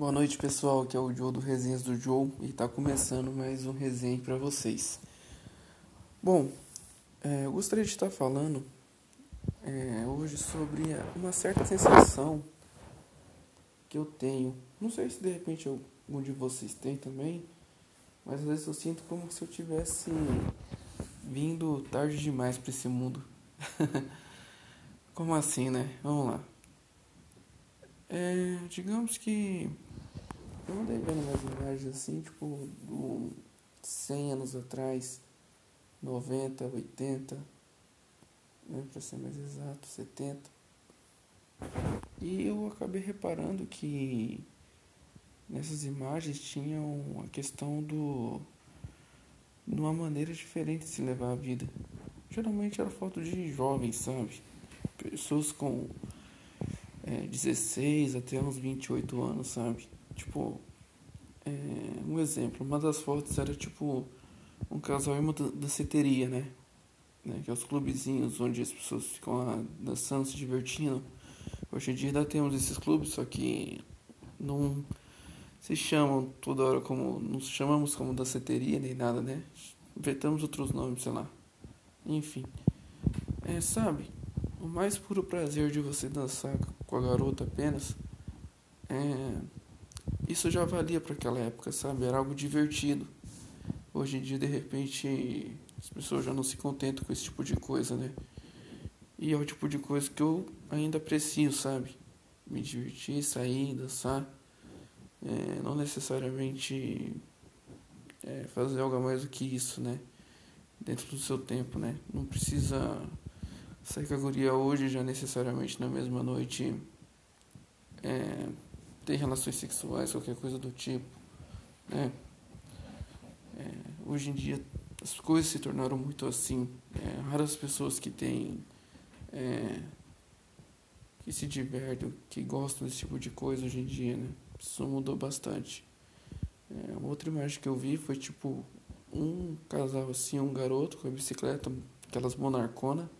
Boa noite, pessoal. Aqui é o Joe do Resenhas do Joe e está começando mais um resenha para vocês. Bom, é, eu gostaria de estar falando é, hoje sobre uma certa sensação que eu tenho. Não sei se de repente algum de vocês tem também, mas às vezes eu sinto como se eu tivesse vindo tarde demais para esse mundo. como assim, né? Vamos lá. É, digamos que eu andei vendo umas imagens assim, tipo, do 100 anos atrás, 90, 80, né, para ser mais exato, 70. E eu acabei reparando que nessas imagens tinham a questão do de uma maneira diferente de se levar a vida. Geralmente era foto de jovens, sabe? Pessoas com é, 16 até uns 28 anos, sabe? Tipo, é, um exemplo, uma das fotos era tipo um casal em uma danceteria, né? né? Que é os clubezinhos onde as pessoas ficam lá dançando, se divertindo. Hoje em dia ainda temos esses clubes, só que não se chamam toda hora como. Não se chamamos como danceteria nem nada, né? Inventamos outros nomes, sei lá. Enfim. É, sabe? O mais puro prazer de você dançar com a garota apenas é. Isso já valia para aquela época, sabe? Era algo divertido. Hoje em dia, de repente, as pessoas já não se contentam com esse tipo de coisa, né? E é o tipo de coisa que eu ainda aprecio, sabe? Me divertir, sair, dançar. É, não necessariamente é, fazer algo mais do que isso, né? Dentro do seu tempo, né? Não precisa sair com a guria hoje já necessariamente na mesma noite. É, ter relações sexuais, qualquer coisa do tipo. Né? É, hoje em dia as coisas se tornaram muito assim. É, raras pessoas que têm. É, que se divertem, que gostam desse tipo de coisa hoje em dia, né? Isso mudou bastante. É, outra imagem que eu vi foi tipo um casal assim, um garoto com a bicicleta, aquelas monarcona,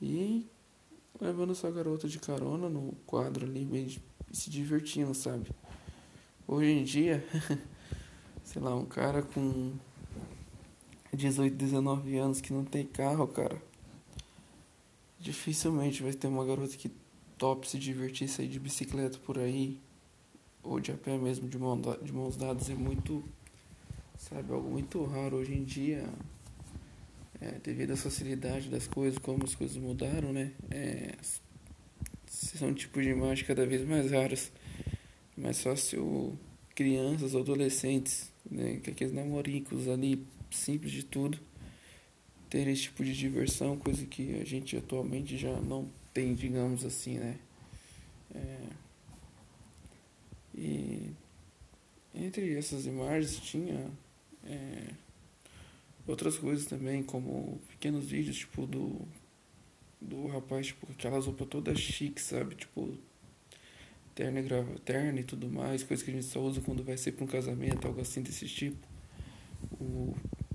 e levando sua garota de carona no quadro ali, bem se divertindo, sabe? Hoje em dia, sei lá, um cara com 18, 19 anos que não tem carro, cara, dificilmente vai ter uma garota que top se divertir, sair de bicicleta por aí, ou de a pé mesmo, de, mão, de mãos dadas, é muito, sabe, algo muito raro hoje em dia. É, devido à facilidade das coisas, como as coisas mudaram, né? É, são tipos de imagem cada vez mais raras. Mais fácil crianças, adolescentes, né, que aqueles namoricos ali, simples de tudo, ter esse tipo de diversão, coisa que a gente atualmente já não tem, digamos assim, né? É, e entre essas imagens tinha é, outras coisas também, como pequenos vídeos, tipo do do rapaz, tipo, aquelas roupas todas chique, sabe? Tipo, terno e, grava, terno e tudo mais, coisa que a gente só usa quando vai ser pra um casamento, algo assim desse tipo. O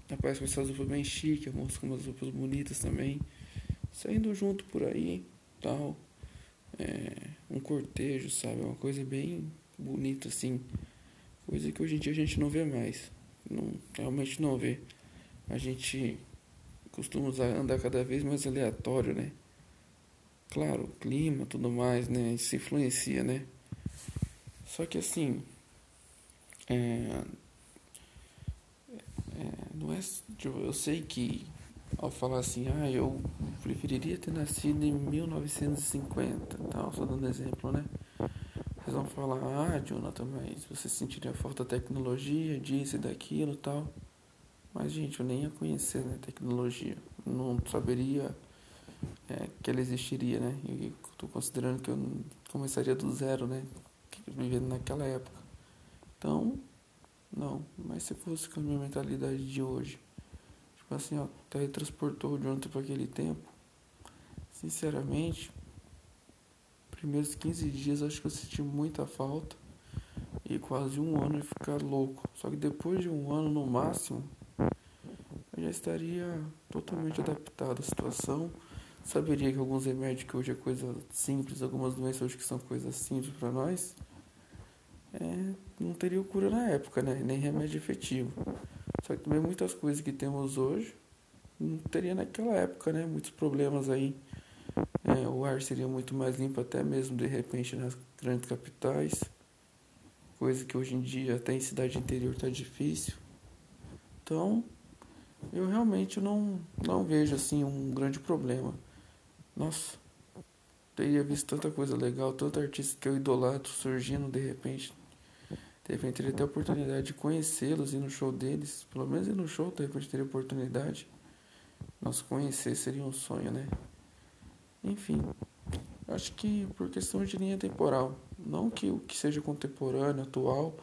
rapaz com essas roupas bem chique, a moça com umas roupas bonitas também. Saindo junto por aí, tal. É, um cortejo, sabe? Uma coisa bem bonita, assim. Coisa que hoje em dia a gente não vê mais. Não, realmente não vê. A gente costuma andar cada vez mais aleatório, né? Claro, clima, tudo mais, né? Isso influencia, né? Só que assim, é, é, não é, tipo, eu sei que ao falar assim, ah, eu preferiria ter nascido em 1950, tal, só dando exemplo, né? Vocês vão falar, ah, Jonathan, mas você sentiria falta da tecnologia, disso e daquilo, tal. Mas, gente, eu nem ia conhecer né, tecnologia. Não saberia é, que ela existiria, né? E estou considerando que eu começaria do zero, né? Vivendo naquela época. Então, não. Mas se fosse com a minha mentalidade de hoje, tipo assim, ó, teletransportou de ontem para aquele tempo, sinceramente, primeiros 15 dias acho que eu senti muita falta. E quase um ano ia ficar louco. Só que depois de um ano no máximo, já estaria totalmente adaptado à situação. Saberia que alguns remédios que hoje é coisa simples, algumas doenças hoje que são coisas simples para nós, é, não teria cura na época, né? Nem remédio efetivo. Só que também muitas coisas que temos hoje não teria naquela época, né? Muitos problemas aí. É, o ar seria muito mais limpo até mesmo de repente nas grandes capitais. Coisa que hoje em dia até em cidade interior está difícil. Então, eu realmente não, não vejo assim um grande problema. Nossa, teria visto tanta coisa legal, tanto artista que eu idolatro surgindo de repente. De repente teria até a oportunidade de conhecê-los e no show deles. Pelo menos ir no show, de repente teria oportunidade. Nossa, conhecer seria um sonho, né? Enfim, acho que por questão de linha temporal. Não que o que seja contemporâneo, atual,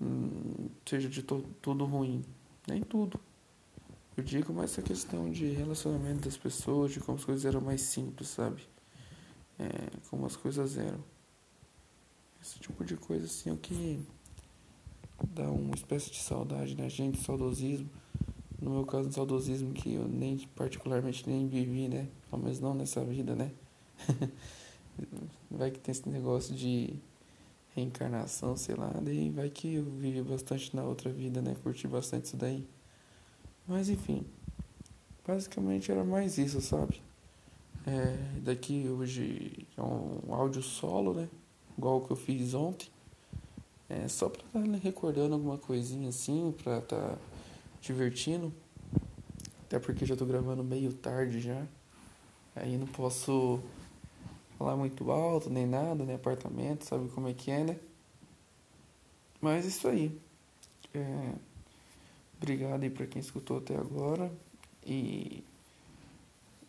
hum, seja de to tudo ruim. Nem tudo. Eu digo mais essa questão de relacionamento das pessoas, de como as coisas eram mais simples, sabe? É, como as coisas eram. Esse tipo de coisa assim é o que dá uma espécie de saudade na gente, saudosismo. No meu caso, um saudosismo que eu nem particularmente nem vivi, né? Pelo menos não nessa vida, né? vai que tem esse negócio de reencarnação, sei lá, daí vai que eu vivi bastante na outra vida, né? Curti bastante isso daí. Mas enfim, basicamente era mais isso, sabe? É, daqui hoje é um áudio solo, né? Igual o que eu fiz ontem. É só pra estar tá recordando alguma coisinha assim, pra tá divertindo. Até porque já tô gravando meio tarde já. Aí não posso falar muito alto, nem nada, nem apartamento, sabe como é que é, né? Mas isso aí. É, Obrigado aí para quem escutou até agora. E,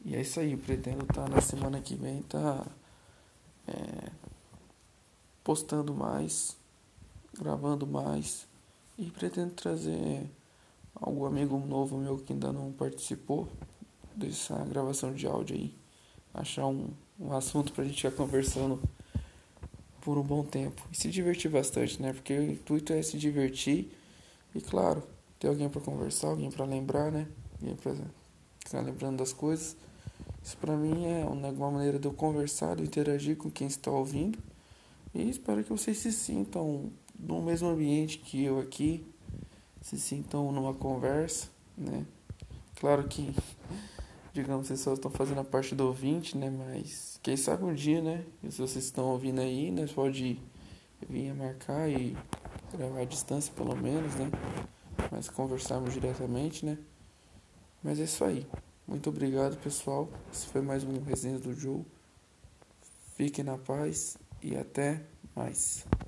e é isso aí. Eu pretendo estar tá, na semana que vem tá é, postando mais, gravando mais e pretendo trazer algum amigo novo meu que ainda não participou dessa gravação de áudio aí. Achar um, um assunto pra gente ficar conversando por um bom tempo. E se divertir bastante, né? Porque o intuito é se divertir e, claro, ter alguém para conversar, alguém para lembrar, né? Alguém para ficar lembrando das coisas. Isso para mim é uma maneira de eu conversar, de interagir com quem está ouvindo. E espero que vocês se sintam no mesmo ambiente que eu aqui, se sintam numa conversa, né? Claro que, digamos, vocês só estão fazendo a parte do ouvinte, né? Mas quem sabe um dia, né? Se vocês estão ouvindo aí, né? Pode vir a marcar e gravar à distância pelo menos, né? Mas conversarmos diretamente, né? Mas é isso aí. Muito obrigado, pessoal. Esse foi mais um resenha do Joe. Fiquem na paz e até mais.